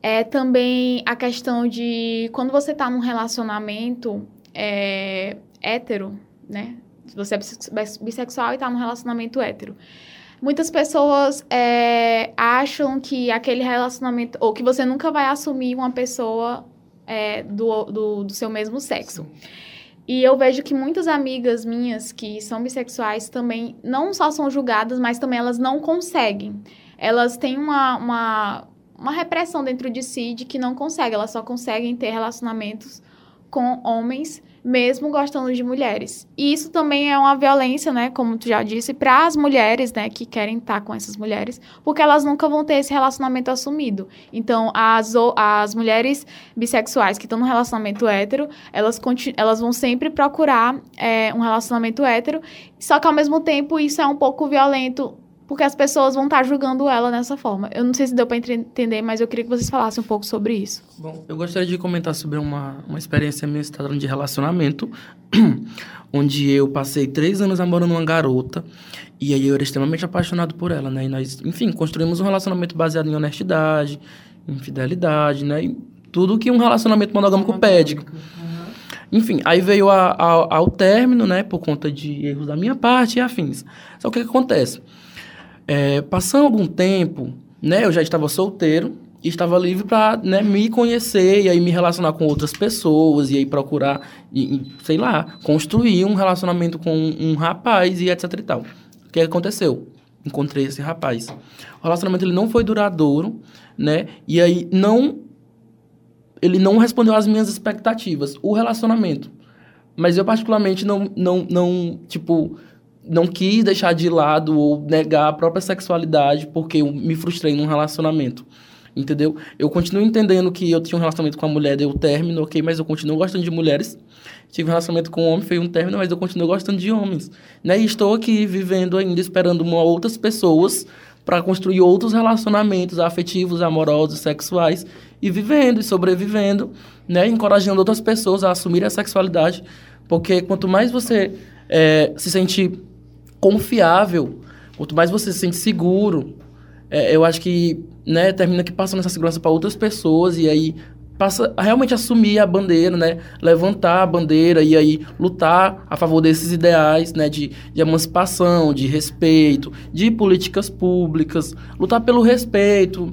é também a questão de quando você está num relacionamento é, hétero, né? Você é bissexual e está num relacionamento hétero muitas pessoas é, acham que aquele relacionamento, ou que você nunca vai assumir uma pessoa é, do, do, do, seu mesmo sexo. E eu vejo que muitas amigas minhas que são bissexuais também não só são julgadas, mas também elas não conseguem. Elas têm uma, uma, uma repressão dentro de si de que não conseguem, elas só conseguem ter relacionamentos com homens mesmo gostando de mulheres. E isso também é uma violência, né, como tu já disse, para as mulheres, né, que querem estar com essas mulheres, porque elas nunca vão ter esse relacionamento assumido. Então, as, as mulheres bissexuais que estão no relacionamento hétero, elas, elas vão sempre procurar é, um relacionamento hétero, só que ao mesmo tempo isso é um pouco violento porque as pessoas vão estar julgando ela dessa forma. Eu não sei se deu para entender, mas eu queria que vocês falassem um pouco sobre isso. Bom, eu gostaria de comentar sobre uma, uma experiência minha estado de relacionamento, onde eu passei três anos namorando uma garota, e aí eu era extremamente apaixonado por ela, né? E nós, enfim, construímos um relacionamento baseado em honestidade, em fidelidade, né? E tudo que um relacionamento monogâmico pede. Enfim, aí veio a, a, ao término, né? Por conta de erros da minha parte e afins. Só que o que acontece? É, passando algum tempo, né, eu já estava solteiro e estava livre para né, me conhecer e aí me relacionar com outras pessoas e aí procurar, e, sei lá, construir um relacionamento com um, rapaz e etc e tal. O que aconteceu? Encontrei esse rapaz. O relacionamento ele não foi duradouro, né? E aí não ele não respondeu às minhas expectativas. O relacionamento. Mas eu particularmente não não não, tipo não quis deixar de lado ou negar a própria sexualidade porque eu me frustrei num relacionamento. Entendeu? Eu continuo entendendo que eu tinha um relacionamento com a mulher, deu término, ok, mas eu continuo gostando de mulheres. Tive um relacionamento com um homem, foi um término, mas eu continuo gostando de homens. Né? E estou aqui vivendo ainda, esperando uma, outras pessoas para construir outros relacionamentos afetivos, amorosos, sexuais e vivendo e sobrevivendo, né? Encorajando outras pessoas a assumir a sexualidade, porque quanto mais você é, se sente confiável, quanto mais você se sente seguro, é, eu acho que né, termina que passando essa segurança para outras pessoas e aí passa a realmente assumir a bandeira, né? Levantar a bandeira e aí lutar a favor desses ideais, né? De, de emancipação, de respeito, de políticas públicas, lutar pelo respeito.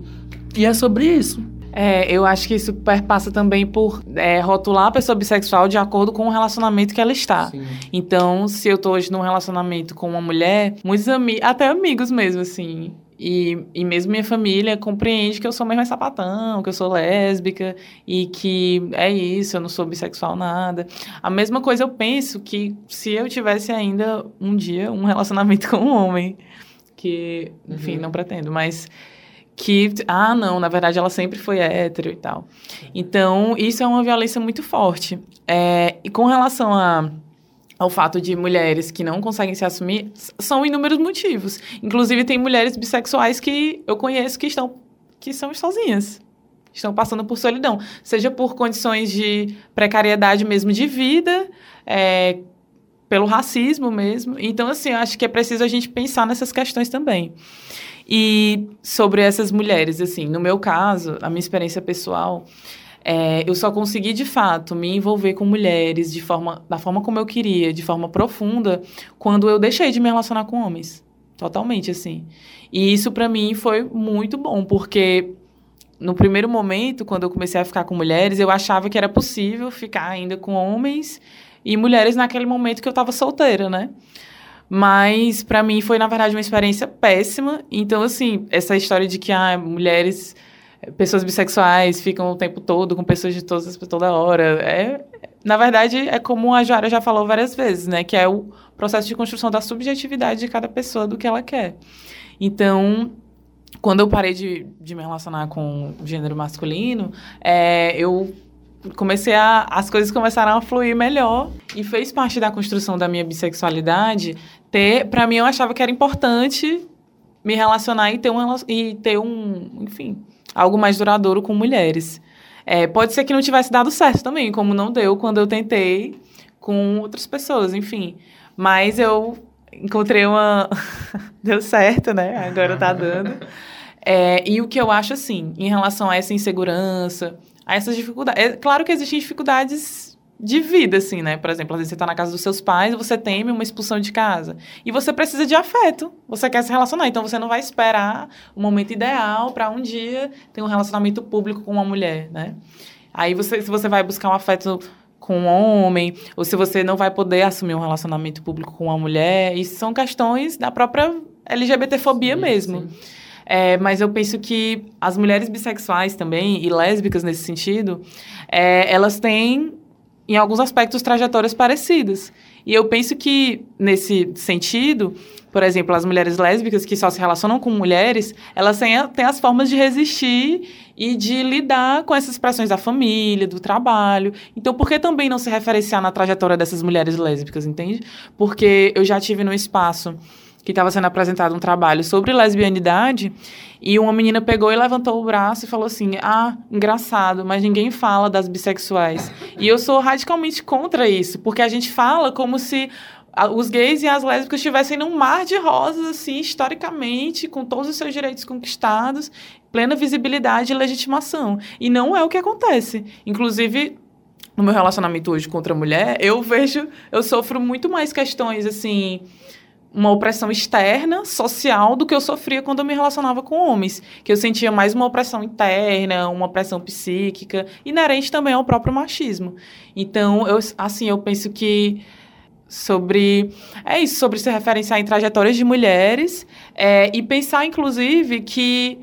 E é sobre isso. É, eu acho que isso perpassa também por é, rotular a pessoa bissexual de acordo com o relacionamento que ela está. Sim. Então, se eu tô hoje num relacionamento com uma mulher, muitos amigos, até amigos mesmo, assim, e, e mesmo minha família compreende que eu sou mesmo sapatão, que eu sou lésbica e que é isso, eu não sou bissexual nada. A mesma coisa eu penso que se eu tivesse ainda um dia um relacionamento com um homem, que, enfim, Uhum. não pretendo, mas que, ah, não, na verdade ela sempre foi hétero e tal. Então, isso é uma violência muito forte. É, e com relação a ao fato de mulheres que não conseguem se assumir, são inúmeros motivos. Inclusive, tem mulheres bissexuais que eu conheço que estão que são sozinhas. Estão passando por solidão. Seja por condições de precariedade mesmo de vida, é, pelo racismo mesmo. Então, assim, eu acho que é preciso a gente pensar nessas questões também. E sobre essas mulheres, assim, no meu caso, a minha experiência pessoal, é, eu só consegui, de fato, me envolver com mulheres de forma, da forma como eu queria, de forma profunda, quando eu deixei de me relacionar com homens. Totalmente, assim. E isso, pra mim, foi muito bom, porque no primeiro momento, quando eu comecei a ficar com mulheres, eu achava que era possível ficar ainda com homens e mulheres naquele momento que eu tava solteira, né? Mas pra mim foi na verdade uma experiência péssima. Então assim, essa história de que ah, mulheres, eh, pessoas bissexuais ficam o tempo todo com pessoas de todas toda hora, é na verdade é como a Joara já falou várias vezes, né, que é o processo de construção da subjetividade de cada pessoa do que ela quer. Então, quando eu parei de, de me relacionar com o gênero masculino, é, eu comecei a. As coisas começaram a fluir melhor. E fez parte da construção da minha bissexualidade ter. Pra mim, eu achava que era importante me relacionar e ter um. E ter um enfim, algo mais duradouro com mulheres. É, pode ser que não tivesse dado certo também, como não deu quando eu tentei com outras pessoas, enfim. Mas eu encontrei uma. deu certo, né? Agora tá dando. É, e o que eu acho, assim, em relação a essa insegurança, a essas dificuldades. É claro que existem dificuldades de vida, assim, né? Por exemplo, às vezes você tá na casa dos seus pais, você teme uma expulsão de casa. E você precisa de afeto. Você quer se relacionar. Então você não vai esperar o momento ideal para um dia ter um relacionamento público com uma mulher, né? Aí você, se você vai buscar um afeto com um homem, ou se você não vai poder assumir um relacionamento público com uma mulher, isso são questões da própria LGBTfobia Sim, mesmo. sim. É, mas eu penso que as mulheres bissexuais também, e lésbicas nesse sentido, é, elas têm, em alguns aspectos, trajetórias parecidas. E eu penso que, nesse sentido, por exemplo, as mulheres lésbicas que só se relacionam com mulheres, elas têm, têm as formas de resistir e de lidar com essas pressões da família, do trabalho. Então, por que também não se referenciar na trajetória dessas mulheres lésbicas, entende? Porque eu já tive no espaço que estava sendo apresentado um trabalho sobre lesbianidade e uma menina pegou e levantou o braço e falou assim: Ah, engraçado, mas ninguém fala das bissexuais. e eu sou radicalmente contra isso, porque a gente fala como se a- os gays e as lésbicas estivessem num mar de rosas, assim, historicamente, com todos os seus direitos conquistados, plena visibilidade e legitimação. E não é o que acontece. Inclusive, no meu relacionamento hoje com outra mulher, eu vejo, eu sofro muito mais questões, assim, uma opressão externa, social, do que eu sofria quando eu me relacionava com homens. Que eu sentia mais uma opressão interna, uma opressão psíquica, inerente também ao próprio machismo. Então, eu, assim, eu penso que sobre é isso sobre se referenciar em trajetórias de mulheres é, e pensar inclusive que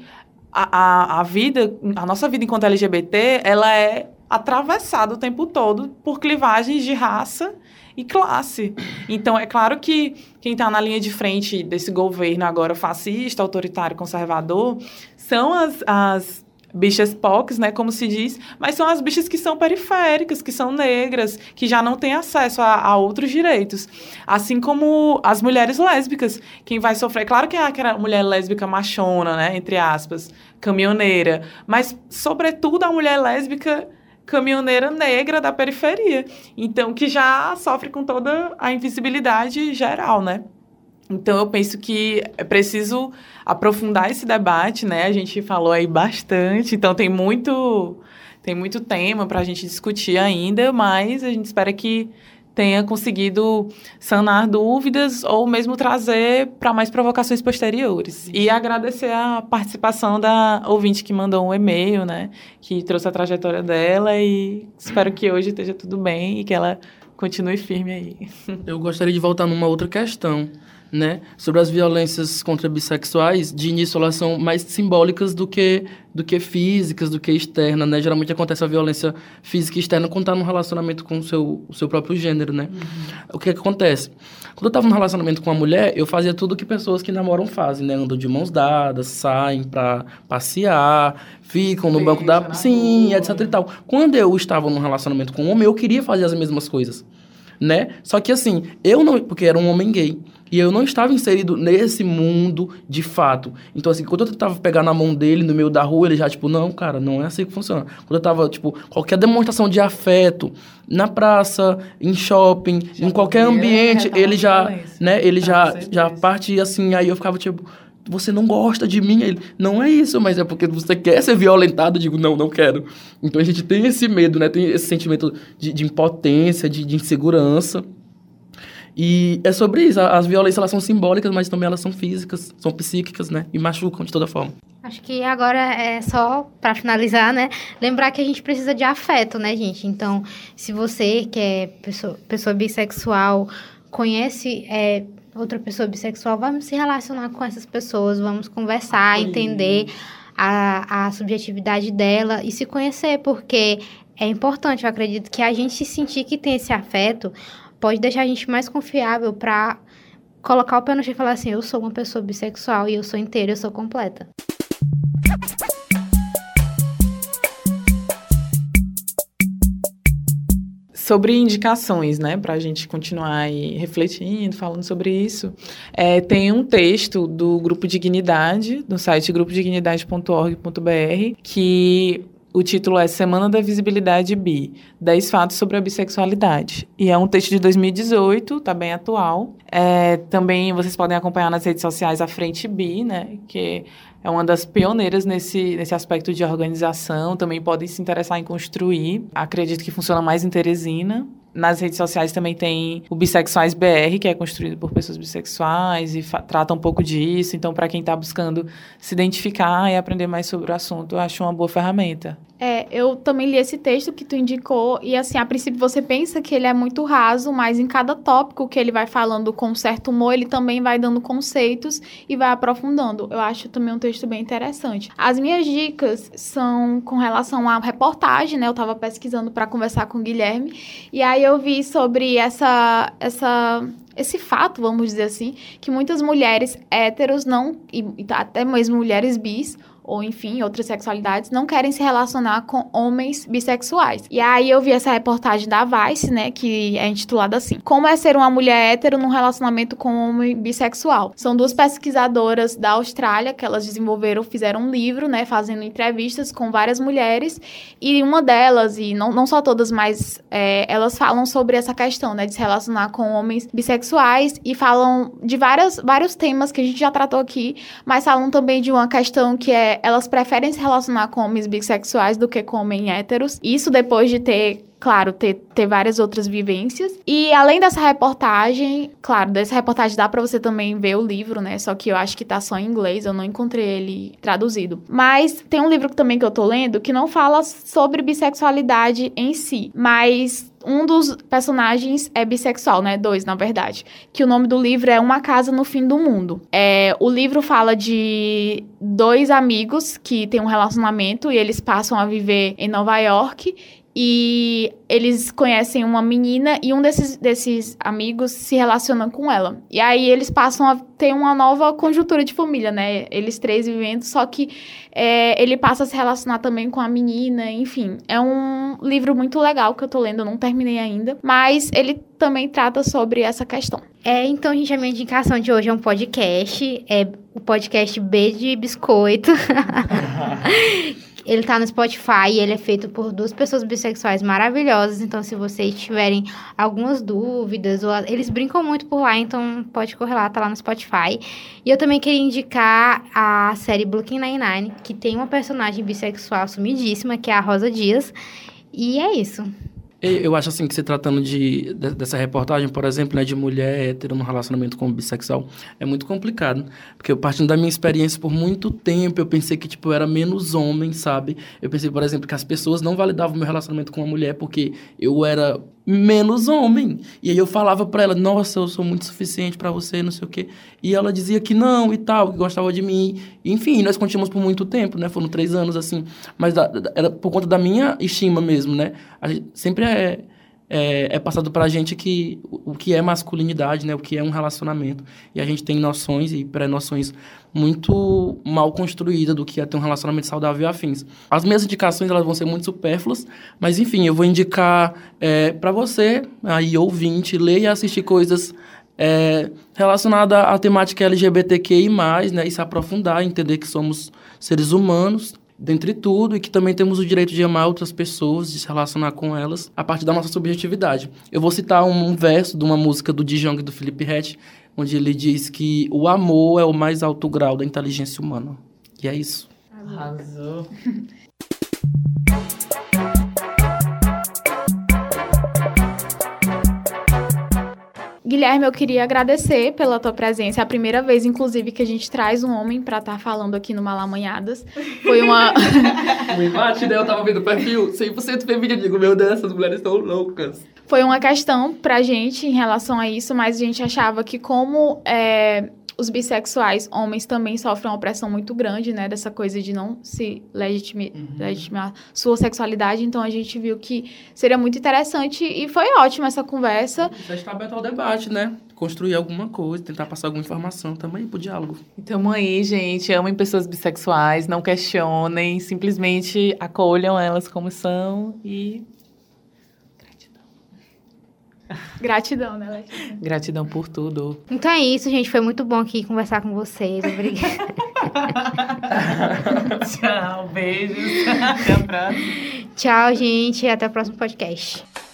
a, a, a vida a nossa vida enquanto LGBT ela é atravessado o tempo todo por clivagens de raça e classe. Então, é claro que quem está na linha de frente desse governo agora fascista, autoritário, conservador, são as, as bichas POCs, né, como se diz, mas são as bichas que são periféricas, que são negras, que já não têm acesso a, a outros direitos. Assim como as mulheres lésbicas, quem vai sofrer, claro que é aquela mulher lésbica machona, né, entre aspas, caminhoneira, mas sobretudo a mulher lésbica caminhoneira negra da periferia. Então, que já sofre com toda a invisibilidade geral, né? Então, eu penso que é preciso aprofundar esse debate, né? A gente falou aí bastante, então tem muito, tem muito tema para a gente discutir ainda, mas a gente espera que tenha conseguido sanar dúvidas ou mesmo trazer para mais provocações posteriores. E agradecer a participação da ouvinte que mandou um e-mail, né, que trouxe a trajetória dela e espero que hoje esteja tudo bem e que ela continue firme aí. Eu gostaria de voltar numa outra questão né, sobre as violências contra bissexuais, de início elas são mais simbólicas do que, do que físicas, do que externas, né? Geralmente acontece a violência física e externa quando está num relacionamento com o seu, o seu próprio gênero, né? Uhum. O que, que acontece? Quando eu estava num relacionamento com uma mulher, eu fazia tudo que pessoas que namoram fazem, né? Andam de mãos dadas, saem para passear, ficam no banco da... Sim, etc e tal. Quando eu estava num relacionamento com um homem, eu queria fazer as mesmas coisas, né? Só que assim, eu não... Porque era um homem gay. E eu não estava inserido nesse mundo de fato. Então, assim, quando eu tentava pegar na mão dele no meio da rua, ele já, tipo, não, cara, não é assim que funciona. Quando eu tava, tipo, qualquer demonstração de afeto, na praça, em shopping, já em qualquer ambiente, ele já, né, ele já, já partia assim, aí eu ficava, tipo, você não gosta de mim? Ele, não é isso, mas é porque você quer ser violentado. Eu digo, não, não quero. Então a gente tem esse medo, né? Tem esse sentimento de, de impotência, de, de insegurança. E é sobre isso. As violências elas são simbólicas, mas também elas são físicas, são psíquicas, né? E machucam de toda forma. Acho que agora é só para finalizar, né? Lembrar que a gente precisa de afeto, né, gente? Então, se você que é pessoa, pessoa bissexual, conhece é, outra pessoa bissexual, vamos se relacionar com essas pessoas, vamos conversar, entender a, a subjetividade dela e se conhecer, porque é importante, eu acredito, que a gente sentir que tem esse afeto pode deixar a gente mais confiável para colocar o pé no chão e falar assim: eu sou uma pessoa bissexual e eu sou inteira, eu sou completa. Sobre indicações, né, para a gente continuar aí refletindo, falando sobre isso, é, tem um texto do Grupo Dignidade, no site grupodignidade.org.br, que o título é Semana da Visibilidade Bi, 10 fatos sobre a bissexualidade. E é um texto de 2018, tá bem atual. É, também vocês podem acompanhar nas redes sociais a Frente Bi, né, que é uma das pioneiras nesse, nesse aspecto de organização, também podem se interessar em construir. Acredito que funciona mais em Teresina. Nas redes sociais também tem o Bissexuais BR, que é construído por pessoas bissexuais e trata um pouco disso. Então, para quem está buscando se identificar e aprender mais sobre o assunto, eu acho uma boa ferramenta. É, eu também li esse texto que tu indicou e assim, a princípio você pensa que ele é muito raso, mas em cada tópico que ele vai falando com certo humor, ele também vai dando conceitos e vai aprofundando. Eu acho também um texto bem interessante. As minhas dicas são com relação à reportagem, né? Eu estava pesquisando para conversar com o Guilherme e aí eu vi sobre essa essa esse fato, vamos dizer assim, que muitas mulheres héteros não e até mesmo mulheres bis ou enfim, outras sexualidades, não querem se relacionar com homens bissexuais. E aí eu vi essa reportagem da Vice, né, que é intitulada assim: Como é ser uma mulher hétero num relacionamento com um homem bissexual. São duas pesquisadoras da Austrália que elas desenvolveram, fizeram um livro, né, fazendo entrevistas com várias mulheres, e uma delas, e não, não só todas, mas é, elas falam sobre essa questão, né, de se relacionar com homens bissexuais e falam de várias, vários temas que a gente já tratou aqui, mas falam também de uma questão que é elas preferem se relacionar com homens bissexuais do que com homens héteros. Isso depois de ter claro, ter, ter várias outras vivências. E além dessa reportagem, claro, dessa reportagem dá para você também ver o livro, né? Só que eu acho que tá só em inglês, eu não encontrei ele traduzido. Mas tem um livro também que eu tô lendo que não fala sobre bissexualidade em si, mas um dos personagens é bissexual, né? Dois, na verdade. Que o nome do livro é Uma Casa no Fim do Mundo. É, o livro fala de dois amigos que têm um relacionamento e eles passam a viver em Nova York e eles conhecem uma menina e um desses, desses amigos se relaciona com ela. E aí eles passam a ter uma nova conjuntura de família, né? Eles três vivendo, só que é, ele passa a se relacionar também com a menina, enfim. É um livro muito legal que eu tô lendo, eu não terminei ainda, mas ele também trata sobre essa questão. É, então, gente, a minha indicação de hoje é um podcast, é o podcast B de Biscoito. Ele tá no Spotify ele é feito por duas pessoas bissexuais maravilhosas. Então, se vocês tiverem algumas dúvidas, ou eles brincam muito por lá, então pode correr lá, tá lá no Spotify. E eu também queria indicar a série Brooklyn Nine-Nine, que tem uma personagem bissexual sumidíssima, que é a Rosa Dias. E é isso. Eu acho assim que se tratando de, de, dessa reportagem, por exemplo, né, de mulher hétero no relacionamento com bissexual, é muito complicado. Porque eu, partindo da minha experiência, por muito tempo, eu pensei que, tipo, eu era menos homem, sabe? Eu pensei, por exemplo, que as pessoas não validavam meu relacionamento com uma mulher porque eu era menos homem. E aí eu falava para ela, nossa, eu sou muito suficiente para você, não sei o quê. E ela dizia que não e tal, que gostava de mim. Enfim, nós continuamos por muito tempo, né? Foram três anos, assim. Mas da, da, era por conta da minha estima mesmo, né? A gente, sempre é, é, é passado pra gente que o, o que é masculinidade, né? O que é um relacionamento. E a gente tem noções e pré-noções muito mal construída do que é ter um relacionamento saudável e afins. As minhas indicações elas vão ser muito supérfluas, mas enfim, eu vou indicar é, para você, aí ouvinte, ler e assistir coisas é, relacionadas à temática LGBTQI+, né, e se aprofundar, entender que somos seres humanos, dentre tudo, e que também temos o direito de amar outras pessoas, de se relacionar com elas, a partir da nossa subjetividade. Eu vou citar um, um verso de uma música do Dijong e do Felipe Rett, onde ele diz que o amor é o mais alto grau da inteligência humana. E é isso. Arrasou. Guilherme, eu queria agradecer pela tua presença. É a primeira vez, inclusive, que a gente traz um homem para estar tá falando aqui no Malamanhadas. Foi uma. o embate, né? Eu tava vendo o perfil 100% feminino. Digo, meu Deus, essas mulheres estão loucas. Foi uma questão pra gente em relação a isso, mas a gente achava que, como é, os bissexuais, homens também sofrem uma opressão muito grande, né? Dessa coisa de não se legitimar, uhum. legitimar sua sexualidade. Então a gente viu que seria muito interessante e foi ótima essa conversa. Você está aberto ao debate, né? Construir alguma coisa, tentar passar alguma informação também pro diálogo. Então aí, gente, amem pessoas bissexuais, não questionem, simplesmente acolham elas como são e Gratidão, né, Gratidão por tudo. Então é isso, gente. Foi muito bom aqui conversar com vocês. Obrigada. Tchau, beijos. Até a próxima. Tchau, gente. Até o próximo podcast.